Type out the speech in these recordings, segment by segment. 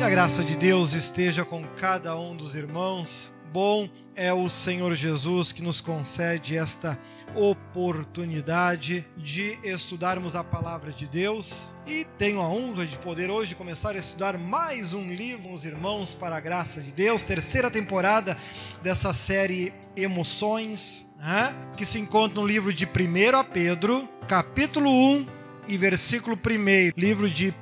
Que a graça de Deus esteja com cada um dos irmãos. Bom é o Senhor Jesus que nos concede esta oportunidade de estudarmos a palavra de Deus e tenho a honra de poder hoje começar a estudar mais um livro, os irmãos, para a graça de Deus, terceira temporada dessa série Emoções, né? que se encontra no livro de 1 Pedro, capítulo 1 e versículo 1. Livro de 1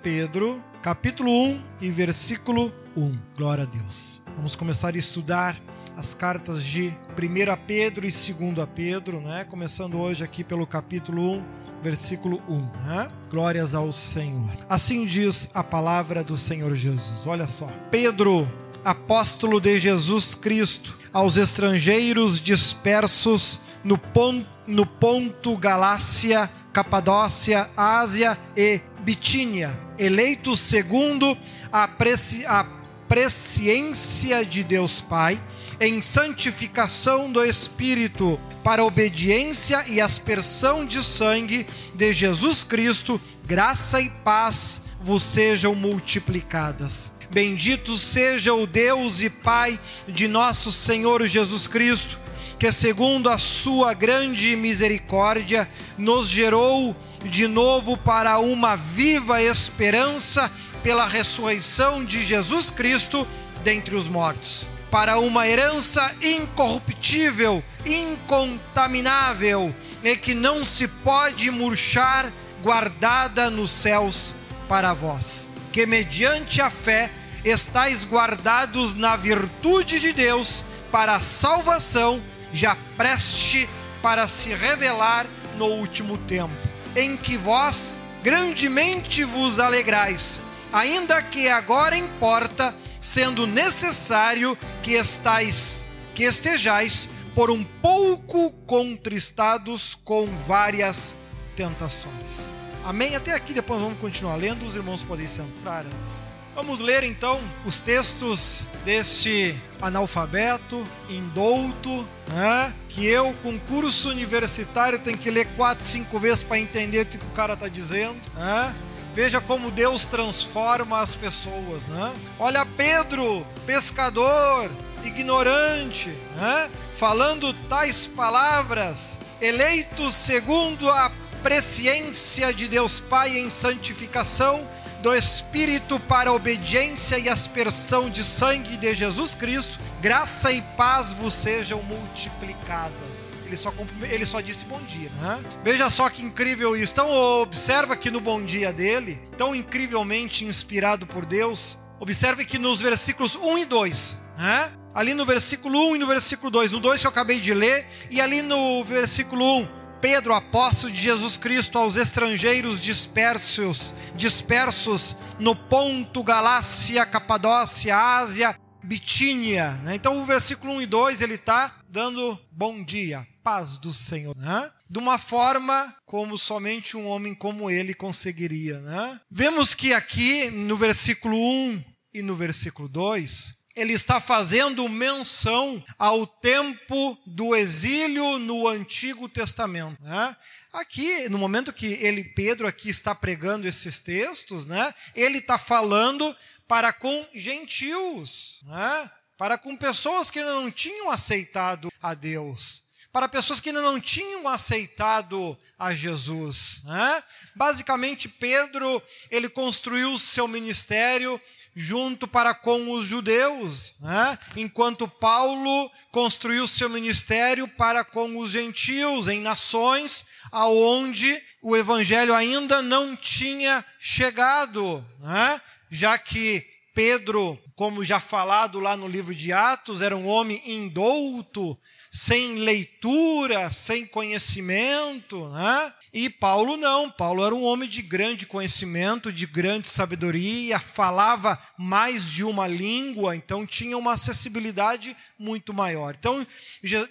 Pedro, capítulo 1 e versículo 1. Glória a Deus. Vamos começar a estudar as cartas de 1 Pedro e 2 Pedro, né? Começando hoje aqui pelo capítulo 1, versículo 1, né? Glórias ao Senhor. Assim diz a palavra do Senhor Jesus. Olha só. Pedro, apóstolo de Jesus Cristo, aos estrangeiros dispersos no ponto, no ponto Galácia, Capadócia, Ásia e Bitínia, eleitos segundo a, preci, a presciência de Deus Pai, em santificação do Espírito, para obediência e aspersão de sangue de Jesus Cristo, graça e paz vos sejam multiplicadas. Bendito seja o Deus e Pai de nosso Senhor Jesus Cristo, que segundo a sua grande misericórdia nos gerou de novo para uma viva esperança pela ressurreição de Jesus Cristo dentre os mortos, para uma herança incorruptível, incontaminável e que não se pode murchar, guardada nos céus para vós, que mediante a fé estáis guardados na virtude de Deus para a salvação, já preste para se revelar no último tempo, em que vós grandemente vos alegrais ainda que agora importa, sendo necessário que estais, que estejais por um pouco contristados com várias tentações. Amém? Até aqui, depois vamos continuar lendo, os irmãos podem sentar antes. Vamos ler então os textos deste analfabeto, indouto, né? que eu, com curso universitário, tenho que ler quatro, cinco vezes para entender o que, o cara está dizendo. Né? Veja como Deus transforma as pessoas, né? Olha Pedro, pescador, ignorante, né? falando tais palavras, eleitos segundo a presciência de Deus Pai em santificação do Espírito para obediência e aspersão de sangue de Jesus Cristo, graça e paz vos sejam multiplicadas. Ele só, ele só disse bom dia. Né? Veja só que incrível isso. Então, observa que no bom dia dele, tão incrivelmente inspirado por Deus, observe que nos versículos 1 e 2, né? ali no versículo 1 e no versículo 2, no 2 que eu acabei de ler, e ali no versículo 1, Pedro, apóstolo de Jesus Cristo, aos estrangeiros dispersos, dispersos no ponto Galácia, Capadócia, Ásia, Bitínia. Né? Então, o versículo 1 e 2 ele está dando bom dia, paz do Senhor, né? de uma forma como somente um homem como ele conseguiria. Né? Vemos que aqui no versículo 1 e no versículo 2, ele está fazendo menção ao tempo do exílio no Antigo Testamento. Né? Aqui, no momento que ele, Pedro, aqui está pregando esses textos, né? ele está falando para com gentios, né? para com pessoas que não tinham aceitado a Deus para pessoas que ainda não tinham aceitado a Jesus. Né? Basicamente, Pedro ele construiu seu ministério junto para com os judeus, né? enquanto Paulo construiu seu ministério para com os gentios em nações aonde o evangelho ainda não tinha chegado, né? já que Pedro, como já falado lá no livro de Atos, era um homem indouto, sem leitura, sem conhecimento, né? E Paulo não, Paulo era um homem de grande conhecimento, de grande sabedoria, falava mais de uma língua, então tinha uma acessibilidade muito maior. Então,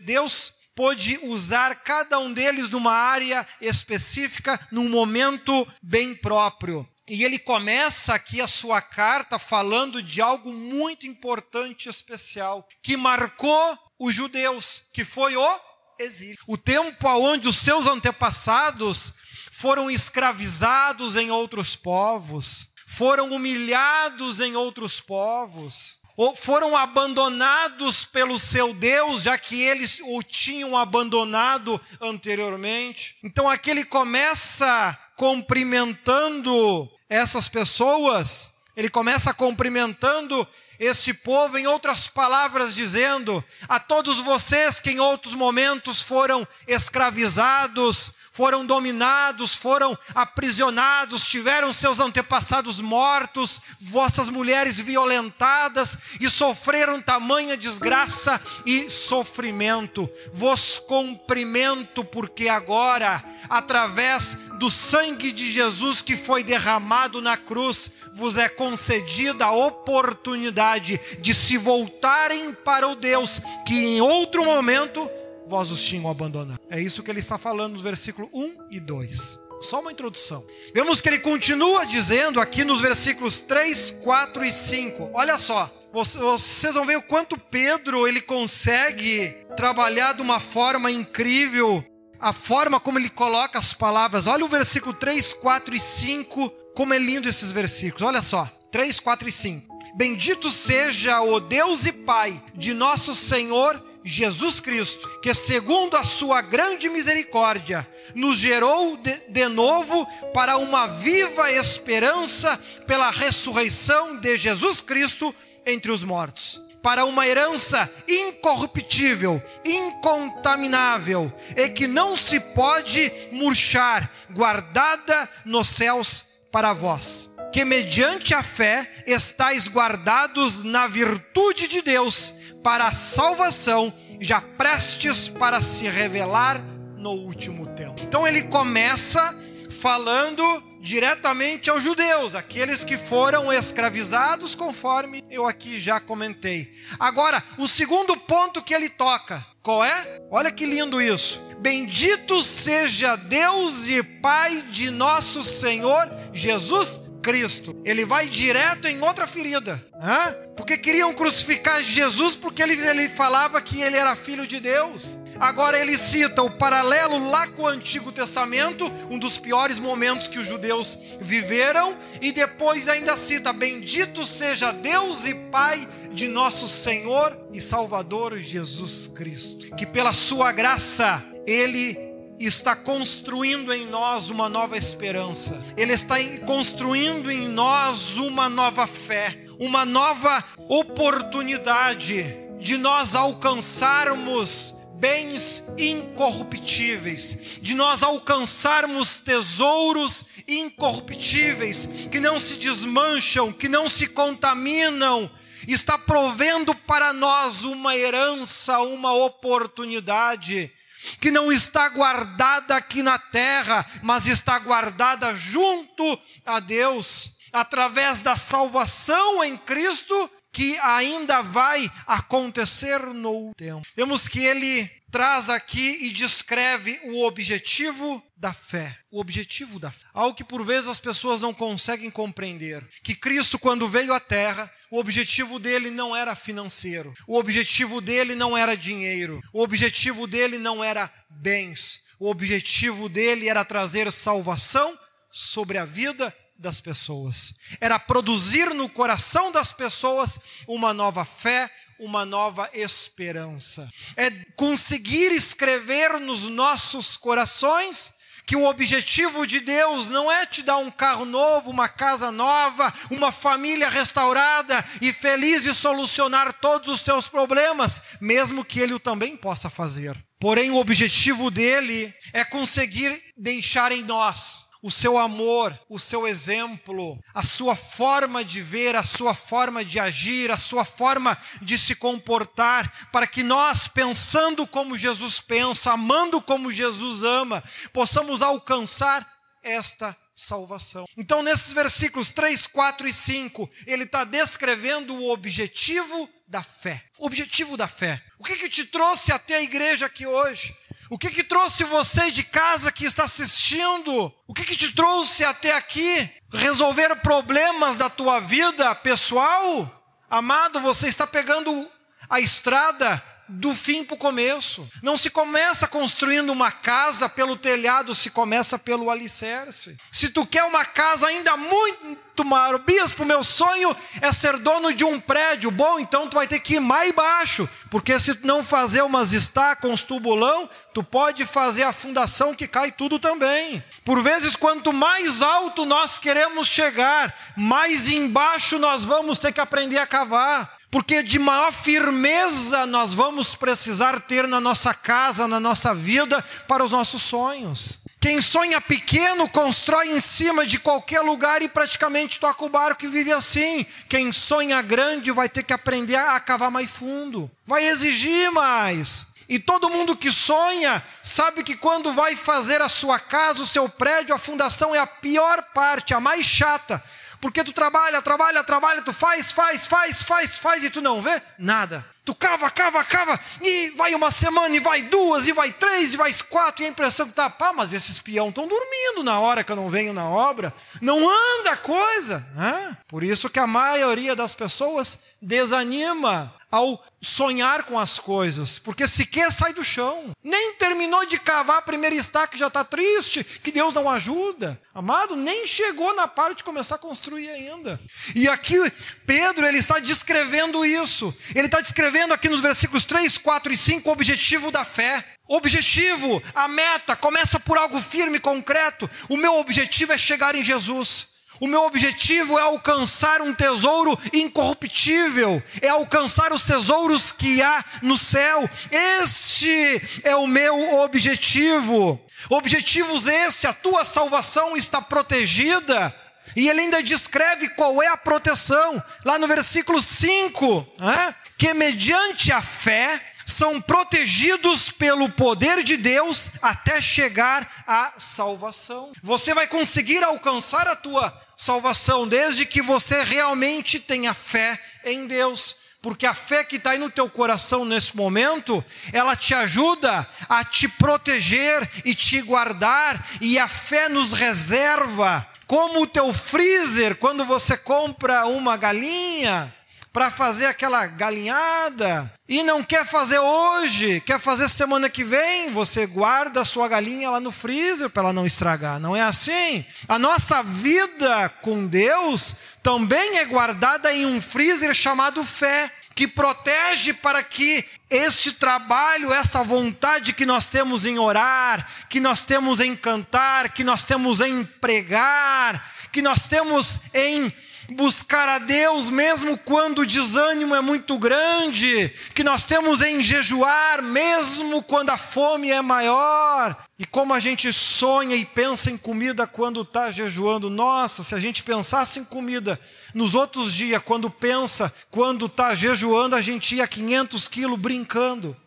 Deus pôde usar cada um deles numa área específica, num momento bem próprio. E ele começa aqui a sua carta falando de algo muito importante e especial, que marcou os judeus, que foi o exílio. O tempo onde os seus antepassados foram escravizados em outros povos, foram humilhados em outros povos, ou foram abandonados pelo seu Deus, já que eles o tinham abandonado anteriormente. Então aqui ele começa cumprimentando essas pessoas, ele começa cumprimentando este povo, em outras palavras, dizendo a todos vocês que em outros momentos foram escravizados, foram dominados, foram aprisionados, tiveram seus antepassados mortos, vossas mulheres violentadas e sofreram tamanha desgraça e sofrimento. Vos cumprimento, porque agora, através do sangue de Jesus que foi derramado na cruz, vos é concedida a oportunidade de se voltarem para o Deus que em outro momento vós os tinham abandonado. É isso que ele está falando nos versículos 1 e 2. Só uma introdução. Vemos que ele continua dizendo aqui nos versículos 3, 4 e 5. Olha só, vocês vão ver o quanto Pedro ele consegue trabalhar de uma forma incrível a forma como ele coloca as palavras. Olha o versículo 3, 4 e 5, como é lindo esses versículos. Olha só, 3, 4 e 5. Bendito seja o Deus e Pai de nosso Senhor Jesus Cristo, que segundo a sua grande misericórdia, nos gerou de, de, novo para uma viva esperança pela ressurreição de Jesus Cristo entre os mortos, para uma herança incorruptível, incontaminável e que não se pode murchar, guardada nos céus para vós que mediante a fé estáis guardados na virtude de Deus para a salvação, já prestes para se revelar no último tempo. Então ele começa falando diretamente aos judeus, aqueles que foram escravizados, conforme eu aqui já comentei. Agora, o segundo ponto que ele toca, qual é? Olha que lindo isso. Bendito seja Deus e Pai de nosso Senhor Jesus Cristo. Ele vai direto em outra ferida. Hã? Porque queriam crucificar Jesus porque ele, ele falava que ele era filho de Deus. Agora ele cita o paralelo lá com o Antigo Testamento, um dos piores momentos que os judeus viveram, e depois ainda cita: Bendito seja Deus e Pai de nosso Senhor e Salvador Jesus Cristo, que pela sua graça ele está construindo em nós uma nova esperança, Ele está construindo em nós uma nova fé, uma nova oportunidade de nós alcançarmos bens incorruptíveis, de nós alcançarmos tesouros incorruptíveis, que não se desmancham, que não se contaminam, está provendo para nós uma herança, uma oportunidade que não está guardada aqui na terra, mas está guardada junto a Deus, através da salvação em Cristo, que ainda vai acontecer no tempo. Vemos que ele traz aqui e descreve o objetivo da fé. O objetivo da fé. Algo que por vezes as pessoas não conseguem compreender. Que Cristo, quando veio à Terra, o objetivo dele não era financeiro. O objetivo dele não era dinheiro. O objetivo dele não era bens. O objetivo dele era trazer salvação sobre a vida das pessoas. Era produzir no coração das pessoas uma nova fé, uma nova esperança. É conseguir escrever nos nossos corações que o objetivo de Deus não é te dar um carro novo, uma casa nova, uma família restaurada e feliz e solucionar todos os teus problemas, mesmo que Ele o também possa fazer. Porém, o objetivo dele é conseguir deixar em nós o seu amor, o seu exemplo, a sua forma de ver, a sua forma de agir, a sua forma de se comportar, para que nós, pensando como Jesus pensa, amando como Jesus ama, possamos alcançar esta salvação. Então, nesses versículos 3, 4 e 5, ele está descrevendo o objetivo da fé. O objetivo da fé. O que, que te trouxe até a igreja aqui hoje? O que que trouxe você de casa que está assistindo? O que que te trouxe até aqui? Resolver problemas da tua vida pessoal? Amado, você está pegando a estrada do fim para o começo. Não se começa construindo uma casa pelo telhado, se começa pelo alicerce. Se tu quer uma casa ainda muito maior, bispo, meu sonho é ser dono de um prédio. Bom, então tu vai ter que ir mais baixo, porque se tu não fazer umas estacas, tubulão, tu pode fazer a fundação que cai tudo também. Por vezes, quanto mais alto nós queremos chegar, mais embaixo nós vamos ter que aprender a cavar porque de maior firmeza nós vamos precisar ter na nossa casa, na nossa vida, para os nossos sonhos. Quem sonha pequeno constrói em cima de qualquer lugar e praticamente toca o barco e vive assim. Quem sonha grande vai ter que aprender a cavar mais fundo, vai exigir mais. E todo mundo que sonha sabe que quando vai fazer a sua casa, o seu prédio, a fundação é a pior parte, a mais chata, porque tu trabalha, trabalha, trabalha, tu faz, faz, faz, faz, faz e tu não vê nada. Tu cava, cava, cava, e vai uma semana, e vai duas, e vai três, e vai quatro, e a impressão que tá, pá, mas esses peão estão dormindo na hora que eu não venho na obra. Não anda a coisa. Né? Por isso que a maioria das pessoas desanima ao sonhar com as coisas, porque sequer sai do chão. Nem terminou de cavar a primeira estaca já está triste, que Deus não ajuda. Amado, nem chegou na parte de começar a construir ainda. E aqui Pedro ele está descrevendo isso. Ele está descrevendo aqui nos versículos 3, 4 e 5 o objetivo da fé. Objetivo, a meta, começa por algo firme, concreto. O meu objetivo é chegar em Jesus. O meu objetivo é alcançar um tesouro incorruptível, é alcançar os tesouros que há no céu. Este é o meu objetivo. Objetivos esse, a tua salvação está protegida. E ele ainda descreve qual é a proteção, lá no versículo 5, né? que mediante a fé são protegidos pelo poder de Deus até chegar à salvação. Você vai conseguir alcançar a tua salvação desde que você realmente tenha fé em Deus. Porque a fé que está aí no teu coração nesse momento, ela te ajuda a te proteger e te guardar, e a fé nos reserva, como o teu freezer, quando você compra uma galinha, para fazer aquela galinhada e não quer fazer hoje, quer fazer semana que vem, você guarda a sua galinha lá no freezer para ela não estragar. Não é assim? A nossa vida com Deus também é guardada em um freezer chamado fé que protege para que este trabalho, esta vontade que nós temos em orar, que nós temos em cantar, que nós temos em pregar, que nós temos em buscar a Deus mesmo quando o desânimo é muito grande, que nós temos em jejuar mesmo quando a fome é maior. E como a gente sonha e pensa em comida quando está jejuando. Nossa, se a gente pensasse em comida nos outros dias, quando pensa, quando está jejuando, a gente ia 500 quilos brincando.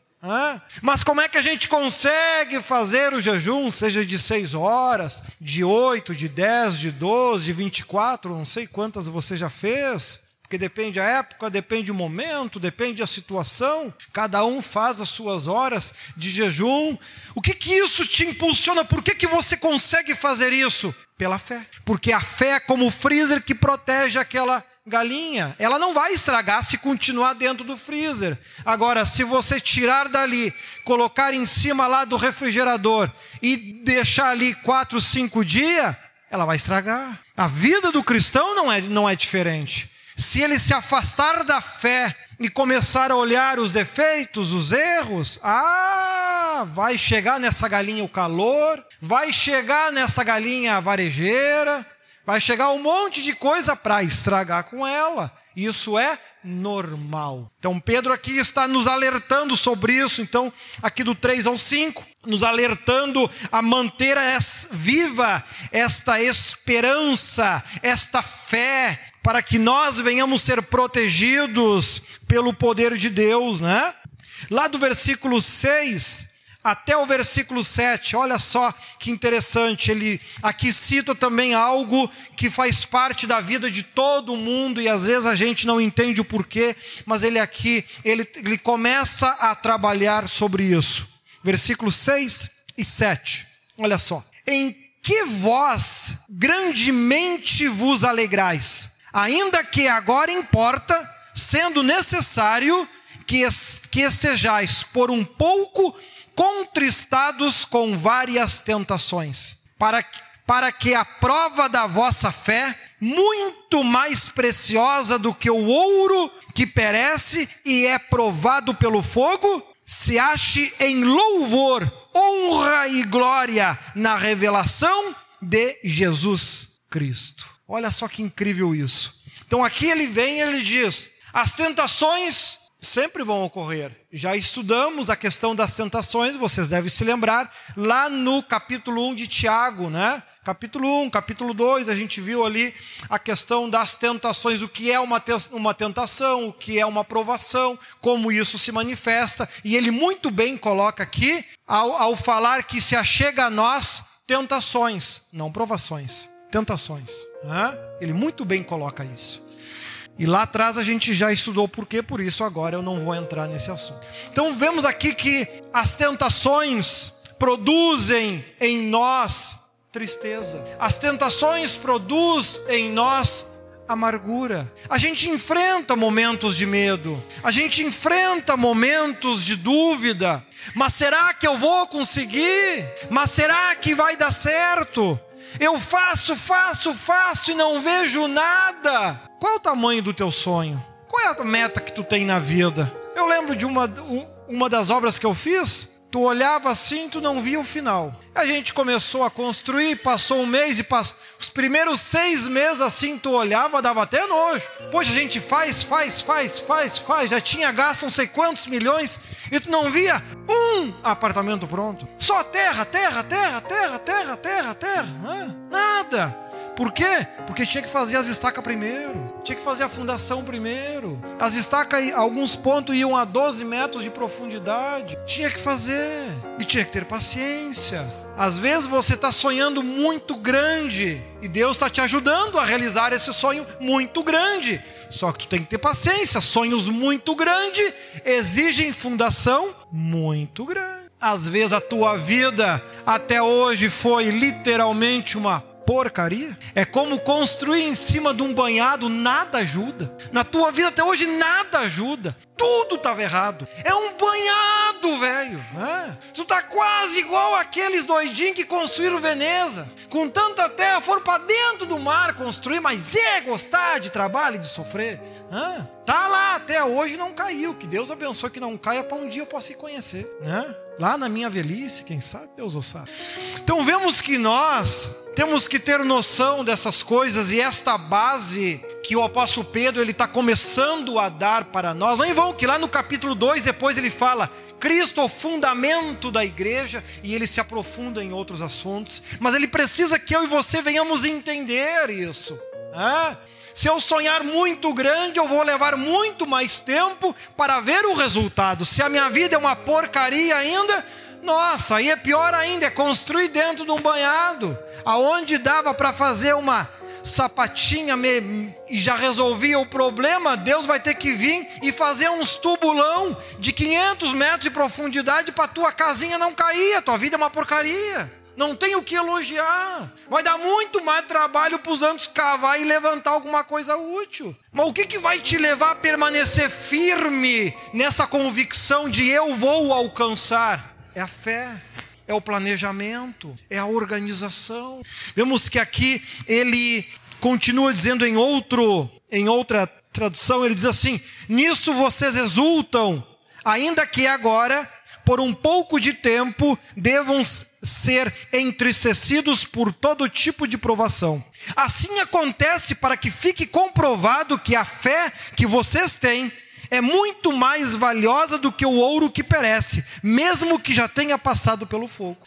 Mas como é que a gente consegue fazer o jejum, seja de seis horas, de oito, de dez, de doze, de vinte e quatro, não sei quantas você já fez, porque depende a época, depende o momento, depende a situação, cada um faz as suas horas de jejum. O que que isso te impulsiona? Por que, que você consegue fazer isso? Pela fé. Porque a fé é como o freezer que protege aquela galinha, ela não vai estragar se continuar dentro do freezer. Agora, se você tirar dali, colocar em cima lá do refrigerador e deixar ali quatro, cinco dias, ela vai estragar. A vida do cristão não é, não é diferente. Se ele se afastar da fé e começar a olhar os defeitos, os erros, ah, vai chegar nessa galinha o calor, vai chegar nessa galinha a varejeira, Vai chegar um monte de coisa para estragar com ela. Isso é normal. Então, Pedro aqui está nos alertando sobre isso. Então, aqui do 3 ao 5, nos alertando a manter viva esta esperança, esta fé, para que nós venhamos ser protegidos pelo poder de Deus, né? Lá do versículo 6, até o versículo 7. Olha só que interessante, ele aqui cita também algo que faz parte da vida de todo mundo e às vezes a gente não entende o porquê, mas ele aqui, ele, ele começa a trabalhar sobre isso. Versículos 6 e 7. Olha só. Em que vós grandemente vos alegrais, ainda que agora importa, sendo necessário que, es, que estejais por um pouco contristados com várias tentações, para, para que a prova da vossa fé, muito mais preciosa do que o ouro que perece e é provado pelo fogo, se ache em louvor, honra e glória na revelação de Jesus Cristo. Olha só que incrível isso. Então aqui ele vem e ele diz: as tentações sempre vão ocorrer. Já estudamos a questão das tentações, vocês devem se lembrar, lá no capítulo 1 de Tiago, né? Capítulo 1, capítulo 2, a gente viu ali a questão das tentações, o que é uma, uma tentação, o que é uma provação, como isso se manifesta. E ele muito bem coloca aqui, ao, ao falar que se achega a nós tentações, não provações, tentações. Né? Ele muito bem coloca isso. E lá atrás a gente já estudou por quê, por isso agora eu não vou entrar nesse assunto. Então vemos aqui que as tentações produzem em nós tristeza. As tentações produzem em nós amargura. A gente enfrenta momentos de medo, a gente enfrenta momentos de dúvida. Mas será que eu vou conseguir? Mas será que vai dar certo? Eu faço, faço, faço e não vejo nada. Qual é o tamanho do teu sonho? Qual é a meta que tu tem na vida? Eu lembro de uma, uma das obras que eu fiz. Tu olhava assim, tu não via o final. A gente começou a construir, passou um mês e passou. Os primeiros seis meses assim, tu olhava, dava até nojo. Poxa, a gente faz, faz, faz, faz, faz. Já tinha gasto não sei quantos milhões e tu não via um apartamento pronto. Só terra, terra, terra, terra, terra, terra, terra. Nada. Por quê? Porque tinha que fazer as estacas primeiro, tinha que fazer a fundação primeiro. As estacas, alguns pontos iam a 12 metros de profundidade, tinha que fazer e tinha que ter paciência. Às vezes você está sonhando muito grande e Deus está te ajudando a realizar esse sonho muito grande. Só que tu tem que ter paciência. Sonhos muito grandes exigem fundação muito grande. Às vezes a tua vida até hoje foi literalmente uma porcaria. É como construir em cima de um banhado, nada ajuda. Na tua vida até hoje nada ajuda. Tudo estava errado. É um banhado, velho. Né? Tu tá quase igual aqueles doidinhos que construíram Veneza. Com tanta terra, foram para dentro do mar construir, mas é gostar de trabalho e de sofrer. Né? Tá lá, até hoje não caiu. Que Deus abençoe que não caia para um dia eu possa ir conhecer. Né? Lá na minha velhice, quem sabe, Deus o sabe. Então vemos que nós temos que ter noção dessas coisas e esta base que o apóstolo Pedro ele está começando a dar para nós. Não em vão que lá no capítulo 2 depois ele fala Cristo é o fundamento da igreja e ele se aprofunda em outros assuntos. Mas ele precisa que eu e você venhamos entender isso. Ah? Se eu sonhar muito grande, eu vou levar muito mais tempo para ver o resultado. Se a minha vida é uma porcaria ainda, nossa, aí é pior ainda, é construir dentro de um banhado, aonde dava para fazer uma sapatinha me, e já resolvia o problema, Deus vai ter que vir e fazer uns tubulão de 500 metros de profundidade para tua casinha não cair, a tua vida é uma porcaria. Não tem o que elogiar. Vai dar muito mais trabalho para os anjos cavar e levantar alguma coisa útil. Mas o que, que vai te levar a permanecer firme nessa convicção de eu vou alcançar? é a fé, é o planejamento, é a organização. Vemos que aqui ele continua dizendo em outro, em outra tradução, ele diz assim: "Nisso vocês exultam, ainda que agora por um pouco de tempo devam ser entristecidos por todo tipo de provação. Assim acontece para que fique comprovado que a fé que vocês têm é muito mais valiosa do que o ouro que perece, mesmo que já tenha passado pelo fogo.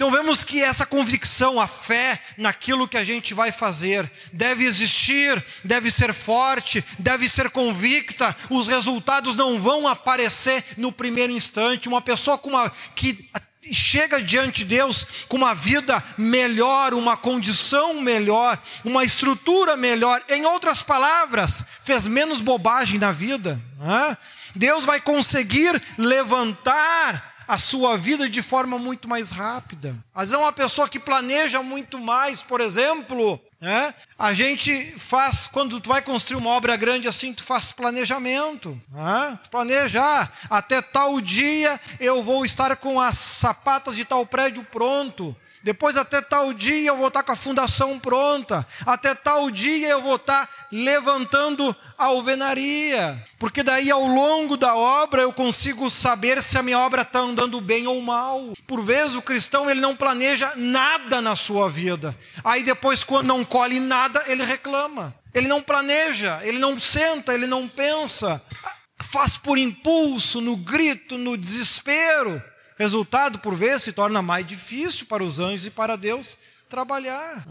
Então vemos que essa convicção, a fé naquilo que a gente vai fazer, deve existir, deve ser forte, deve ser convicta. Os resultados não vão aparecer no primeiro instante. Uma pessoa com uma, que chega diante de Deus com uma vida melhor, uma condição melhor, uma estrutura melhor. Em outras palavras, fez menos bobagem na vida. Né? Deus vai conseguir levantar a sua vida de forma muito mais rápida. Às vezes, uma pessoa que planeja muito mais, por exemplo, É? A gente faz, quando tu vai construir uma obra grande assim, tu faz planejamento. É? Tu planejar, até tal dia eu vou estar com as sapatas de tal prédio pronto. Depois, até tal dia, eu vou estar com a fundação pronta. Até tal dia, eu vou estar levantando a alvenaria. Porque daí, ao longo da obra, eu consigo saber se a minha obra está andando bem ou mal. Por vezes, o cristão ele não planeja nada na sua vida. Aí, depois, quando não colhe nada, ele reclama. Ele não planeja, ele não senta, ele não pensa. Faz por impulso, no grito, no desespero. Resultado, por vezes, se torna mais difícil para os anjos e para Deus trabalhar.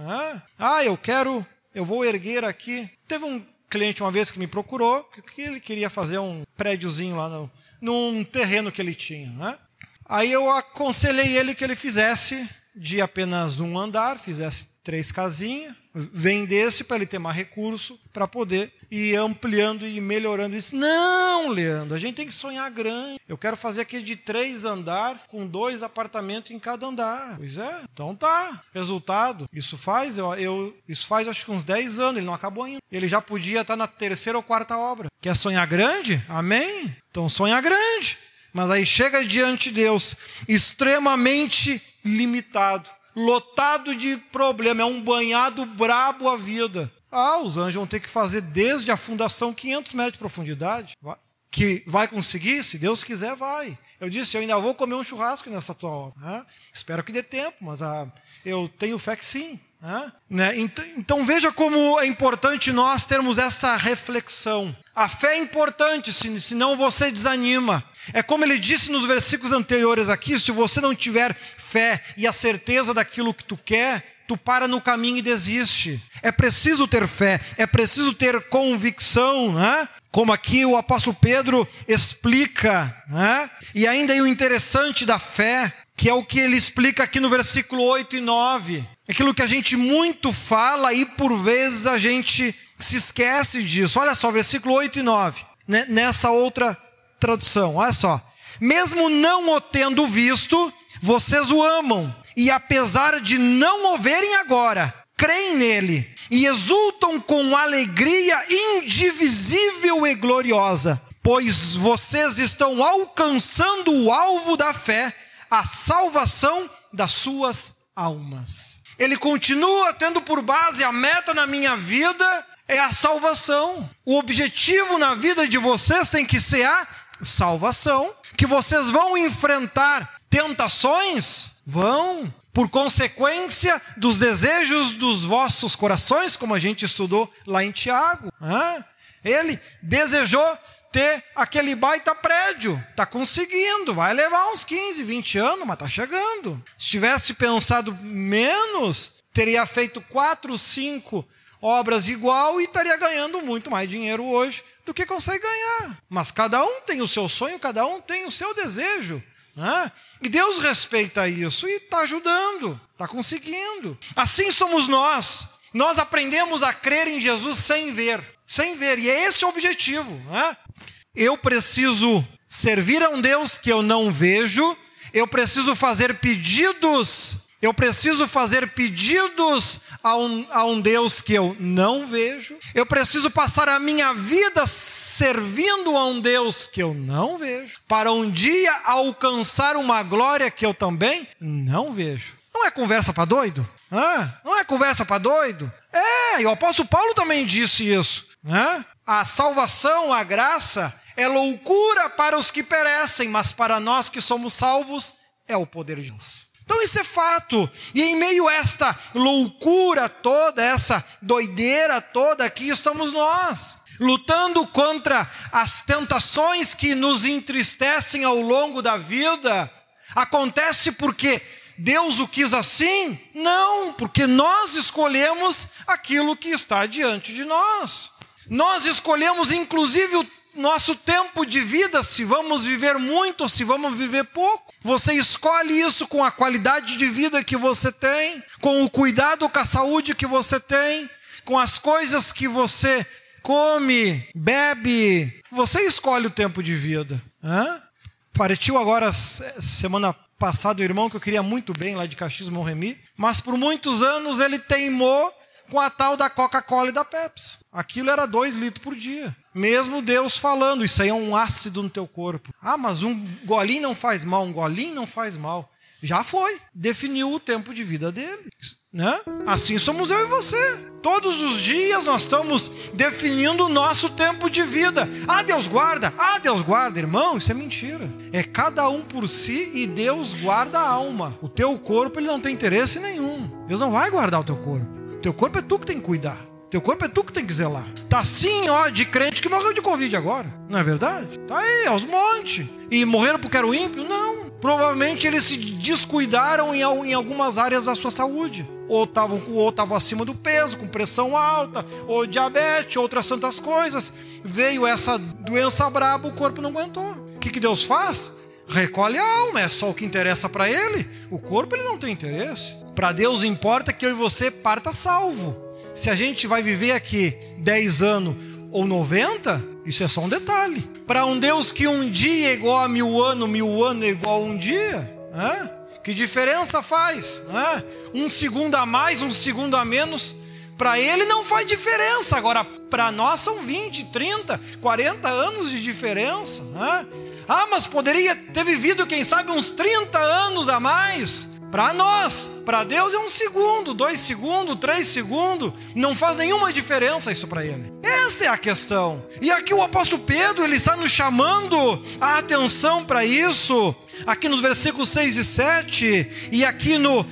Ah, eu quero, eu vou erguer aqui. Teve um cliente uma vez que me procurou, que ele queria fazer um prédiozinho lá no, num terreno que ele tinha. Né? Aí eu aconselhei ele que ele fizesse de apenas um andar, fizesse três casinhas, vendesse para ele ter mais recurso para poder ir ampliando e melhorando isso. Não, Leandro, a gente tem que sonhar grande. Eu quero fazer aqui de três andar com dois apartamentos em cada andar. Pois é, então tá. Resultado, isso faz, eu, eu isso faz acho que uns 10 anos, ele não acabou ainda. Ele já podia estar na terceira ou quarta obra. Quer sonhar grande? Amém? Então sonha grande. Mas aí chega diante de Deus extremamente limitado lotado de problema, é um banhado brabo a vida. Ah, os anjos vão ter que fazer desde a fundação 500 metros de profundidade. Que vai conseguir? Se Deus quiser, vai. Eu disse, eu ainda vou comer um churrasco nessa tua. Né? Espero que dê tempo, mas ah, eu tenho fé que sim. Né? Então, então, veja como é importante nós termos essa reflexão. A fé é importante, senão você desanima. É como ele disse nos versículos anteriores aqui: se você não tiver fé e a certeza daquilo que tu quer, tu para no caminho e desiste. É preciso ter fé, é preciso ter convicção, né? como aqui o apóstolo Pedro explica. Né? E ainda aí o interessante da fé, que é o que ele explica aqui no versículo 8 e 9. Aquilo que a gente muito fala e por vezes a gente se esquece disso. Olha só, versículo 8 e 9, né? nessa outra tradução, olha só. Mesmo não o tendo visto, vocês o amam, e apesar de não o verem agora, creem nele e exultam com alegria indivisível e gloriosa, pois vocês estão alcançando o alvo da fé, a salvação das suas almas. Ele continua tendo por base a meta na minha vida é a salvação. O objetivo na vida de vocês tem que ser a salvação. Que vocês vão enfrentar tentações? Vão. Por consequência dos desejos dos vossos corações, como a gente estudou lá em Tiago. Ele desejou ter aquele baita prédio. Está conseguindo, vai levar uns 15, 20 anos, mas está chegando. Se tivesse pensado menos, teria feito quatro, cinco obras igual e estaria ganhando muito mais dinheiro hoje do que consegue ganhar. Mas cada um tem o seu sonho, cada um tem o seu desejo. Né? E Deus respeita isso e está ajudando, está conseguindo. Assim somos nós. Nós aprendemos a crer em Jesus sem ver, sem ver, e é esse o objetivo. Né? Eu preciso servir a um Deus que eu não vejo, eu preciso fazer pedidos, eu preciso fazer pedidos a um, a um Deus que eu não vejo, eu preciso passar a minha vida servindo a um Deus que eu não vejo, para um dia alcançar uma glória que eu também não vejo. Não é conversa para doido? Não é conversa para doido? É, e o apóstolo Paulo também disse isso. Né? A salvação, a graça, é loucura para os que perecem, mas para nós que somos salvos, é o poder de Deus. Então isso é fato. E em meio a esta loucura toda, essa doideira toda, aqui estamos nós, lutando contra as tentações que nos entristecem ao longo da vida. Acontece porque Deus o quis assim? Não, porque nós escolhemos aquilo que está diante de nós. Nós escolhemos inclusive o nosso tempo de vida, se vamos viver muito ou se vamos viver pouco. Você escolhe isso com a qualidade de vida que você tem, com o cuidado com a saúde que você tem, com as coisas que você come, bebe. Você escolhe o tempo de vida. Hã? Partiu agora, semana passada, o irmão que eu queria muito bem lá de Caxias Morremi, mas por muitos anos ele teimou com a tal da Coca-Cola e da Pepsi. Aquilo era dois litros por dia. Mesmo Deus falando, isso aí é um ácido no teu corpo. Ah, mas um golinho não faz mal, um golinho não faz mal. Já foi. Definiu o tempo de vida dele. Né? Assim somos eu e você. Todos os dias nós estamos definindo o nosso tempo de vida. Ah, Deus guarda. Ah, Deus guarda, irmão. Isso é mentira. É cada um por si e Deus guarda a alma. O teu corpo ele não tem interesse nenhum. Deus não vai guardar o teu corpo. O teu corpo é tu que tem que cuidar. Teu corpo é tu que tem que zelar. Tá assim, ó, de crente que morreu de Covid agora. Não é verdade? Tá aí, aos montes. E morreram porque era o ímpio? Não. Provavelmente eles se descuidaram em, algumas áreas da sua saúde. Ou estavam ou acima do peso, com pressão alta, ou diabetes, outras tantas coisas. Veio essa doença braba, o corpo não aguentou. O que, que Deus faz? Recolhe a alma, é só o que interessa para ele. O corpo ele não tem interesse. Para Deus importa que eu e você parta salvo se a gente vai viver aqui 10 anos ou 90, isso é só um detalhe. Para um Deus que um dia é igual a mil anos, mil anos é igual a um dia, né? que diferença faz? Né? Um segundo a mais, um segundo a menos. Para ele não faz diferença. Agora, para nós são 20, 30, 40 anos de diferença. Né? Ah, mas poderia ter vivido, quem sabe, uns 30 anos a mais. Para nós, para Deus é um segundo, dois segundos, três segundos, não faz nenhuma diferença isso para ele. Essa é a questão. E aqui o apóstolo Pedro, ele está nos chamando a atenção para isso, aqui nos versículos 6 e 7, e aqui no,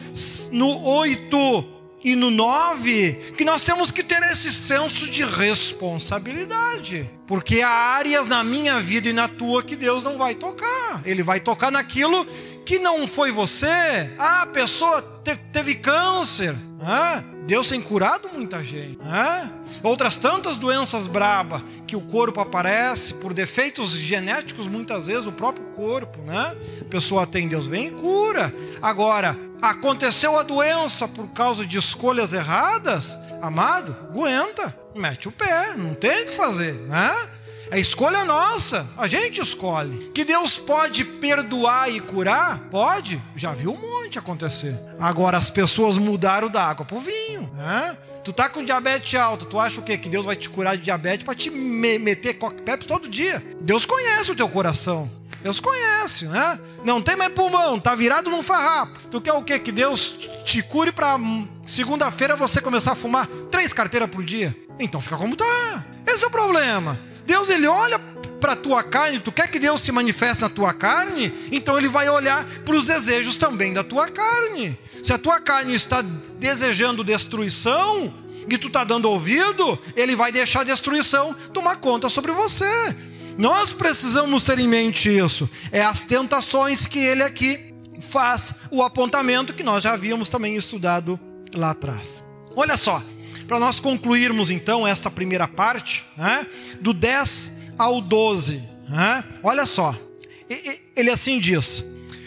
no 8 e no 9, que nós temos que ter esse senso de responsabilidade. Porque há áreas na minha vida e na tua que Deus não vai tocar. Ele vai tocar naquilo que não foi você. Ah, a pessoa te, teve câncer. Ah, Deus tem curado muita gente. Ah, outras tantas doenças braba que o corpo aparece por defeitos genéticos muitas vezes o próprio corpo, né? A pessoa tem Deus vem e cura. Agora, aconteceu a doença por causa de escolhas erradas, amado, aguenta, mete o pé, não tem o que fazer, né? É escolha nossa, a gente escolhe. Que Deus pode perdoar e curar? Pode, já viu um monte acontecer. Agora as pessoas mudaram da água para o vinho, né? Tu tá com diabetes alta, tu acha o quê? Que Deus vai te curar de diabetes para te me meter coque todo dia? Deus conhece o teu coração. Deus conhece, né? Não tem mais pulmão, tá virado num farrapo. Tu quer o quê? Que Deus te cure para segunda-feira você começar a fumar três carteiras por dia? Então fica como tá. Esse é o problema. Deus ele olha para tua carne, tu quer que Deus se manifeste na tua carne? Então ele vai olhar para os desejos também da tua carne. Se a tua carne está desejando destruição e tu está dando ouvido, ele vai deixar a destruição tomar conta sobre você. Nós precisamos ter em mente isso. É as tentações que ele aqui faz o apontamento que nós já havíamos também estudado lá atrás. Olha só, para nós concluirmos então esta primeira parte, né, do 10 ao 12, né, olha só, ele assim diz: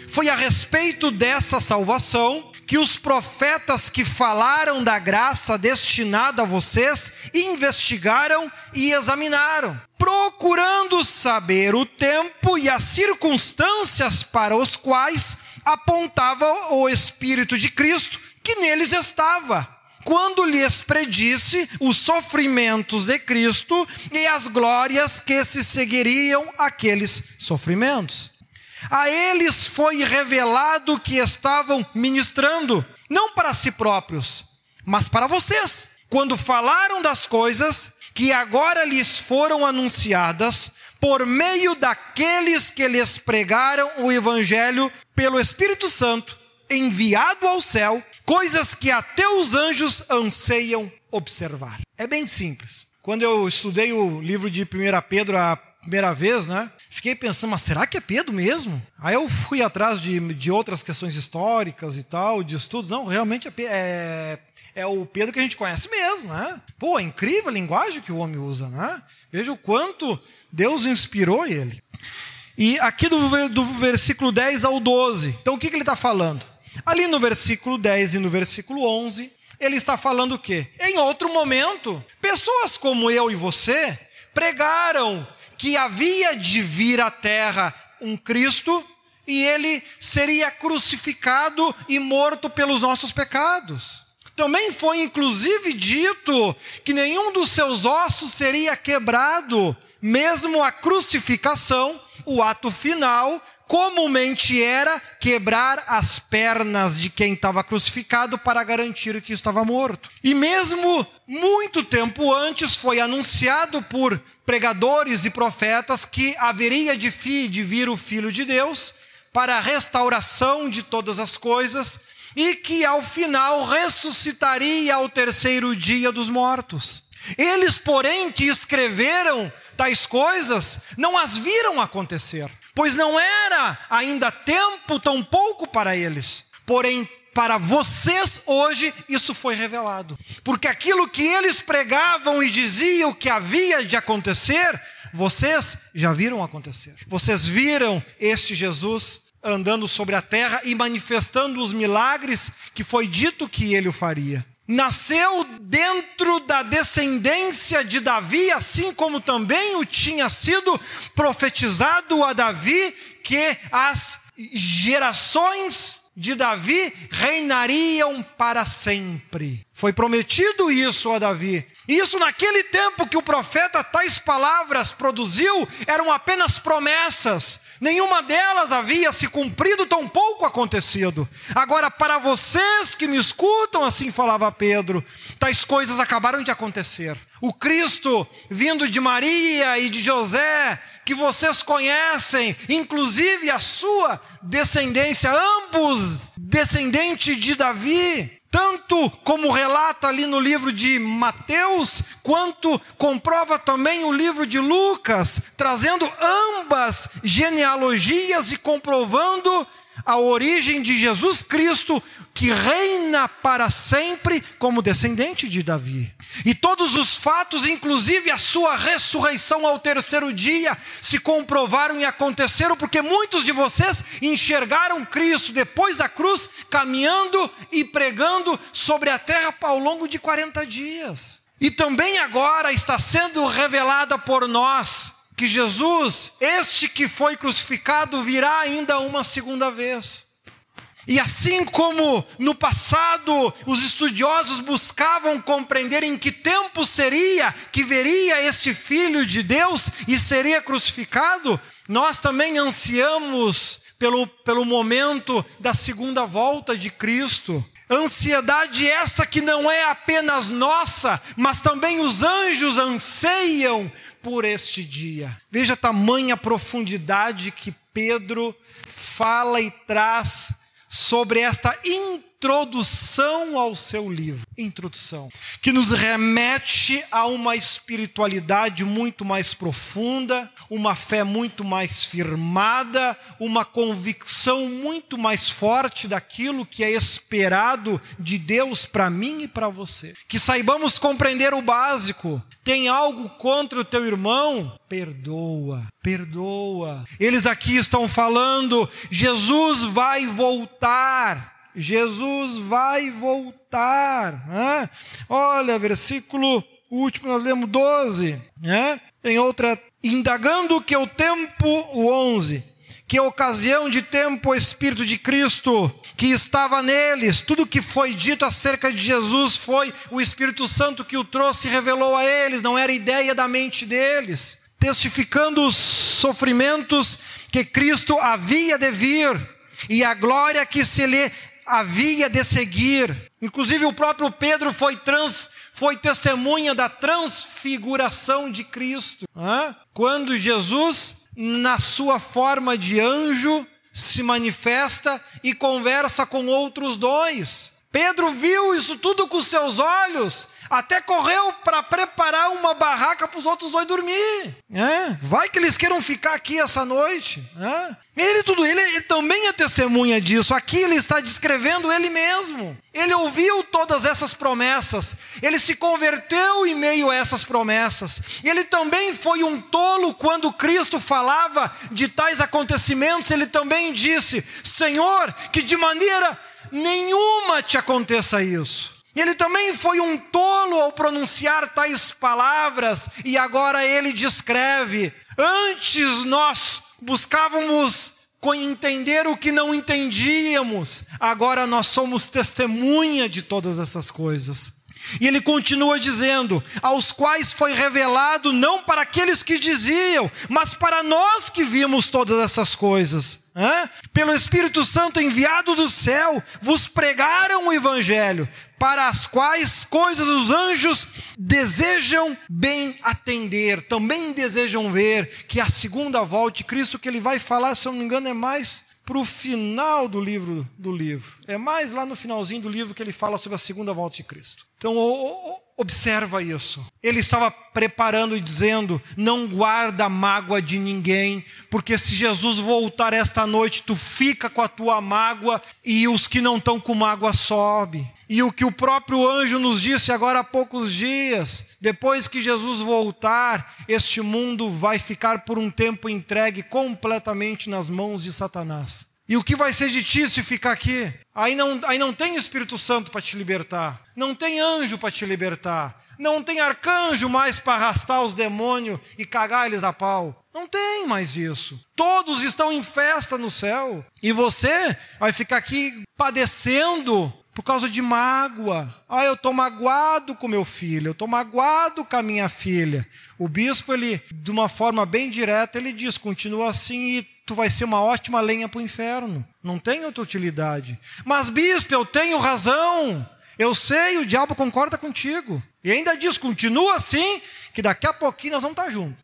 Foi a respeito dessa salvação que os profetas que falaram da graça destinada a vocês investigaram e examinaram, procurando saber o tempo e as circunstâncias para os quais apontava o Espírito de Cristo que neles estava quando lhes predisse os sofrimentos de Cristo e as glórias que se seguiriam aqueles sofrimentos. A eles foi revelado que estavam ministrando, não para si próprios, mas para vocês, quando falaram das coisas que agora lhes foram anunciadas por meio daqueles que lhes pregaram o Evangelho pelo Espírito Santo, enviado ao céu coisas que até os anjos anseiam observar. É bem simples. Quando eu estudei o livro de 1 Pedro a primeira vez, né? Fiquei pensando, mas será que é Pedro mesmo? Aí eu fui atrás de, de outras questões históricas e tal, de estudos. Não, realmente é, é, é o Pedro que a gente conhece mesmo, né? Pô, é incrível a linguagem que o homem usa, né? Veja o quanto Deus inspirou ele. E aqui do, do versículo 10 ao 12, então o que, que ele está falando? Ali no versículo 10 e no versículo 11, ele está falando o quê? Em outro momento, pessoas como eu e você pregaram que havia de vir à terra um Cristo e ele seria crucificado e morto pelos nossos pecados. Também foi inclusive dito que nenhum dos seus ossos seria quebrado, mesmo a crucificação, o ato final, comumente era quebrar as pernas de quem estava crucificado para garantir que estava morto. E mesmo muito tempo antes foi anunciado por pregadores e profetas que haveria de, vir o Filho de Deus para a restauração de todas as coisas e que ao final ressuscitaria ao terceiro dia dos mortos. Eles, porém, que escreveram tais coisas, não as viram acontecer, pois não era ainda tempo tão pouco para eles. Porém, para vocês hoje isso foi revelado. Porque aquilo que eles pregavam e diziam que havia de acontecer, vocês já viram acontecer. Vocês viram este Jesus andando sobre a terra e manifestando os milagres que foi dito que ele o faria. Nasceu dentro da descendência de Davi, assim como também o tinha sido profetizado a Davi que as gerações de Davi reinariam para sempre. Foi prometido isso a Davi. Isso naquele tempo que o profeta tais palavras produziu eram apenas promessas. Nenhuma delas havia se cumprido, tão pouco acontecido. Agora, para vocês que me escutam, assim falava Pedro, tais coisas acabaram de acontecer. O Cristo vindo de Maria e de José, que vocês conhecem, inclusive a sua descendência, ambos descendentes de Davi, tanto como relata ali no livro de Mateus, quanto comprova também o livro de Lucas, trazendo ambas genealogias e comprovando a origem de Jesus Cristo, que reina para sempre como descendente de Davi. E todos os fatos, inclusive a sua ressurreição ao terceiro dia, se comprovaram e aconteceram porque muitos de vocês enxergaram Cristo depois da cruz caminhando e pregando sobre a terra ao longo de 40 dias. E também agora está sendo revelada por nós que Jesus, este que foi crucificado, virá ainda uma segunda vez. E assim como no passado os estudiosos buscavam compreender em que tempo seria que veria esse filho de Deus e seria crucificado, nós também ansiamos pelo, pelo momento da segunda volta de Cristo. Ansiedade esta que não é apenas nossa, mas também os anjos anseiam por este dia. Veja tamanha profundidade que Pedro fala e traz sobre esta introdução ao seu livro. Introdução. Que nos remete a uma espiritualidade muito mais profunda, uma fé muito mais firmada, uma convicção muito mais forte daquilo que é esperado de Deus para mim e para você. Que saibamos compreender o básico. Tem algo contra o teu irmão? Perdoa, perdoa. Eles aqui estão falando: Jesus vai voltar. Jesus vai voltar. Né? Olha, versículo último, nós lemos 12. Né? Em outra, indagando que o tempo, o 11, que a ocasião de tempo o Espírito de Cristo que estava neles, tudo que foi dito acerca de Jesus foi o Espírito Santo que o trouxe e revelou a eles, não era ideia da mente deles, testificando os sofrimentos que Cristo havia de vir e a glória que se lhe havia de seguir. Inclusive o próprio Pedro foi trans, foi testemunha da transfiguração de Cristo. Quando Jesus, na sua forma de anjo, se manifesta e conversa com outros dois. Pedro viu isso tudo com seus olhos até correu para preparar uma barraca para os outros dois dormir. É? Vai que eles queiram ficar aqui essa noite. É? Ele tudo, ele, ele também é testemunha disso. Aqui ele está descrevendo ele mesmo. Ele ouviu todas essas promessas. Ele se converteu em meio a essas promessas. Ele também foi um tolo quando Cristo falava de tais acontecimentos. Ele também disse: Senhor, que de maneira nenhuma te aconteça isso. Ele também foi um tolo ao pronunciar tais palavras, e agora ele descreve: Antes nós buscávamos entender o que não entendíamos, agora nós somos testemunha de todas essas coisas. E ele continua dizendo: aos quais foi revelado não para aqueles que diziam, mas para nós que vimos todas essas coisas. Pelo Espírito Santo enviado do céu, vos pregaram o Evangelho, para as quais coisas os anjos desejam bem atender, também desejam ver que a segunda volta de Cristo, que ele vai falar, se eu não me engano, é mais para o final do livro do livro. É mais lá no finalzinho do livro que ele fala sobre a segunda volta de Cristo. Então, observa isso. Ele estava preparando e dizendo: não guarda mágoa de ninguém, porque se Jesus voltar esta noite, tu fica com a tua mágoa e os que não estão com mágoa sobe. E o que o próprio anjo nos disse agora há poucos dias, depois que Jesus voltar, este mundo vai ficar por um tempo entregue completamente nas mãos de Satanás. E o que vai ser de ti se ficar aqui? Aí não, aí não tem Espírito Santo para te libertar, não tem anjo para te libertar, não tem arcanjo mais para arrastar os demônios e cagar eles a pau. Não tem mais isso. Todos estão em festa no céu. E você vai ficar aqui padecendo por causa de mágoa. Ah, eu estou magoado com meu filho, eu estou magoado com a minha filha. O bispo, ele, de uma forma bem direta, ele diz: continua assim e tu vai ser uma ótima lenha para o inferno. Não tem outra utilidade. Mas, bispo, eu tenho razão. Eu sei, o diabo concorda contigo. E ainda diz: continua assim, que daqui a pouquinho nós vamos estar juntos.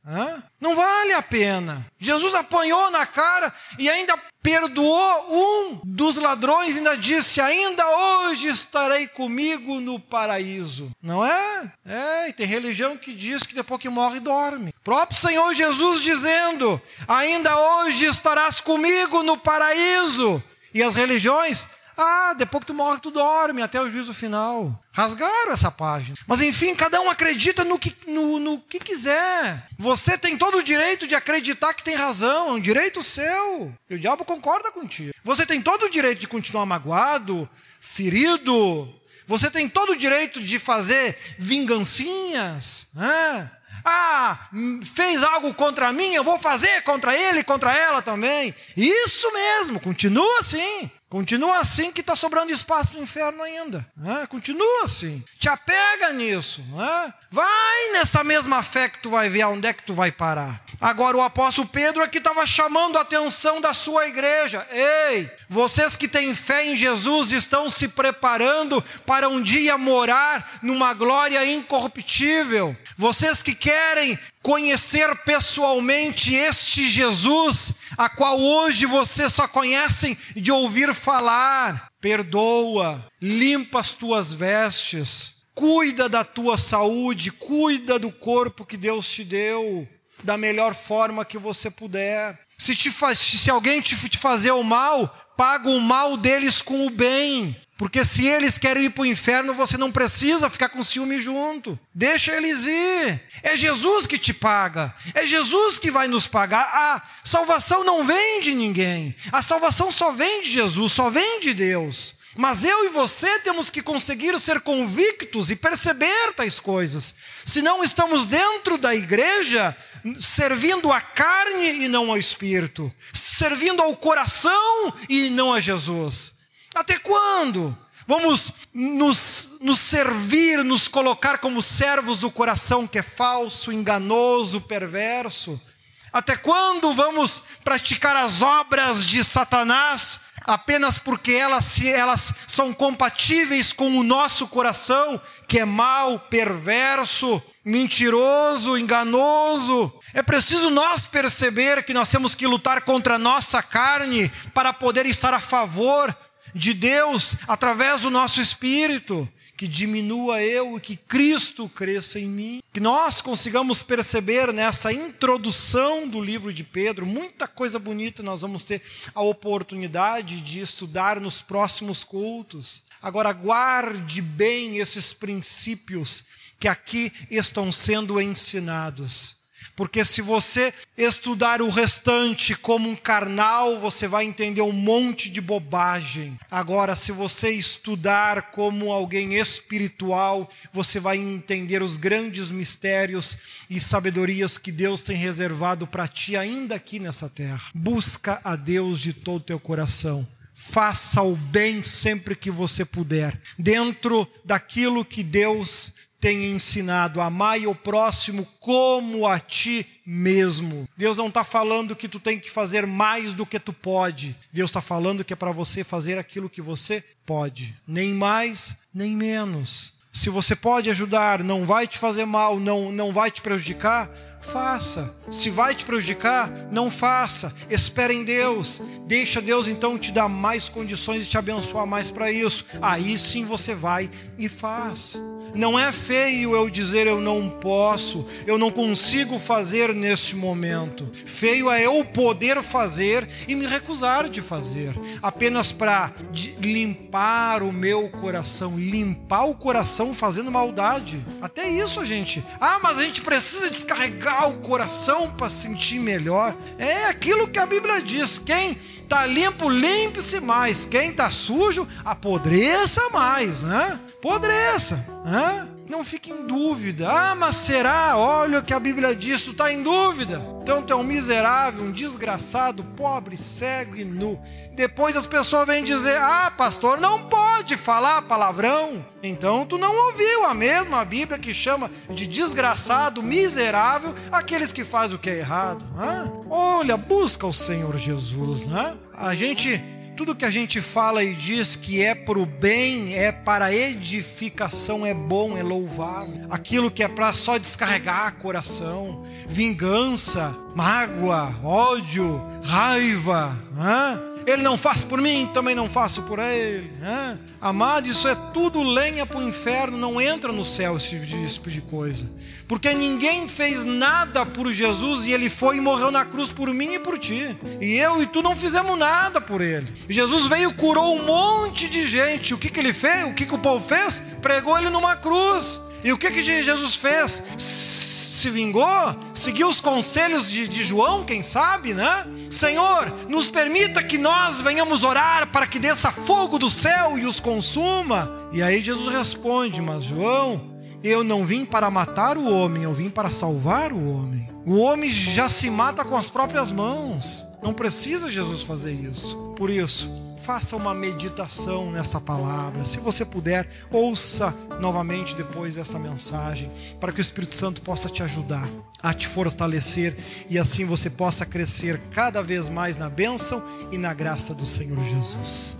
Não vale a pena. Jesus apanhou na cara e ainda perdoou um dos ladrões, ainda disse: Ainda hoje estarei comigo no paraíso. Não é? É, e tem religião que diz que depois que morre, dorme. O próprio Senhor Jesus dizendo: Ainda hoje estarás comigo no paraíso. E as religiões ah, depois que tu morre, tu dorme até o juízo final. Rasgaram essa página. Mas enfim, cada um acredita no que, no, no que quiser. Você tem todo o direito de acreditar que tem razão, é um direito seu. E o diabo concorda contigo. Você tem todo o direito de continuar magoado, ferido. Você tem todo o direito de fazer vingancinhas. Né? Ah, fez algo contra mim, eu vou fazer contra ele, contra ela também. Isso mesmo, continua assim. Continua assim que está sobrando espaço para o inferno ainda. Né? Continua assim. Te apega nisso. Né? Vai nessa mesma fé que tu vai ver aonde é que tu vai parar. Agora o apóstolo Pedro aqui estava chamando a atenção da sua igreja. Ei, vocês que têm fé em Jesus estão se preparando para um dia morar numa glória incorruptível. Vocês que querem conhecer pessoalmente este Jesus, a qual hoje vocês só conhecem de ouvir falar. Perdoa, limpa as tuas vestes, cuida da tua saúde, cuida do corpo que Deus te deu da melhor forma que você puder. Se, te faz, se alguém te, te fazer o mal, paga o mal deles com o bem. Porque se eles querem ir para o inferno, você não precisa ficar com ciúme junto. Deixa eles ir. É Jesus que te paga. É Jesus que vai nos pagar. A salvação não vem de ninguém. A salvação só vem de Jesus, só vem de Deus. Mas eu e você temos que conseguir ser convictos e perceber tais coisas. Senão estamos dentro da igreja servindo a carne e não ao espírito, servindo ao coração e não a Jesus. Até quando? Vamos nos, nos servir, nos colocar como servos do coração que é falso, enganoso, perverso? Até quando vamos praticar as obras de Satanás apenas porque elas, elas são compatíveis com o nosso coração, que é mau, perverso, mentiroso, enganoso? É preciso nós perceber que nós temos que lutar contra a nossa carne para poder estar a favor de Deus através do nosso espírito, que diminua eu e que Cristo cresça em mim. Que nós consigamos perceber nessa introdução do livro de Pedro, muita coisa bonita nós vamos ter a oportunidade de estudar nos próximos cultos. Agora, guarde bem esses princípios que aqui estão sendo ensinados. Porque se você estudar o restante como um carnal, você vai entender um monte de bobagem. Agora, se você estudar como alguém espiritual, você vai entender os grandes mistérios e sabedorias que Deus tem reservado para ti ainda aqui nessa terra. Busca a Deus de todo o teu coração faça o bem sempre que você puder, dentro daquilo que Deus tem ensinado, amai o próximo como a ti mesmo. Deus não está falando que tu tem que fazer mais do que tu pode. Deus está falando que é para você fazer aquilo que você pode, nem mais nem menos. Se você pode ajudar, não vai te fazer mal, não, não vai te prejudicar, faça. Se vai te prejudicar, não faça. Espera em Deus. Deixa Deus então te dar mais condições e te abençoar mais para isso. Aí sim você vai e faz. Não é feio eu dizer eu não posso, eu não consigo fazer neste momento. Feio é eu poder fazer e me recusar de fazer, apenas para limpar o meu coração, limpar o coração fazendo maldade. Até isso gente. Ah, mas a gente precisa descarregar o coração para sentir melhor. É aquilo que a Bíblia diz. Quem tá limpo, limpe-se mais. Quem tá sujo, apodreça mais, né? Podreça. Hã? Não fique em dúvida. Ah, mas será? Olha o que a Bíblia diz, tu está em dúvida. Então tu é um miserável, um desgraçado, pobre, cego e nu. Depois as pessoas vêm dizer: Ah, pastor, não pode falar palavrão. Então tu não ouviu a mesma Bíblia que chama de desgraçado, miserável, aqueles que fazem o que é errado. Hã? Olha, busca o Senhor Jesus. Né? A gente tudo que a gente fala e diz que é para o bem, é para edificação, é bom, é louvável. Aquilo que é para só descarregar coração, vingança, mágoa, ódio, raiva, hein? Ele não faz por mim, também não faço por ele. Né? Amado, isso é tudo lenha para o inferno, não entra no céu esse tipo, de, esse tipo de coisa. Porque ninguém fez nada por Jesus e ele foi e morreu na cruz por mim e por ti. E eu e tu não fizemos nada por ele. Jesus veio e curou um monte de gente. O que, que ele fez? O que, que o povo fez? Pregou ele numa cruz. E o que, que Jesus fez? Se vingou, seguiu os conselhos de, de João, quem sabe, né? Senhor, nos permita que nós venhamos orar para que desça fogo do céu e os consuma. E aí Jesus responde: Mas João, eu não vim para matar o homem, eu vim para salvar o homem. O homem já se mata com as próprias mãos. Não precisa Jesus fazer isso. Por isso, faça uma meditação nessa palavra. Se você puder, ouça novamente depois desta mensagem, para que o Espírito Santo possa te ajudar a te fortalecer e assim você possa crescer cada vez mais na bênção e na graça do Senhor Jesus.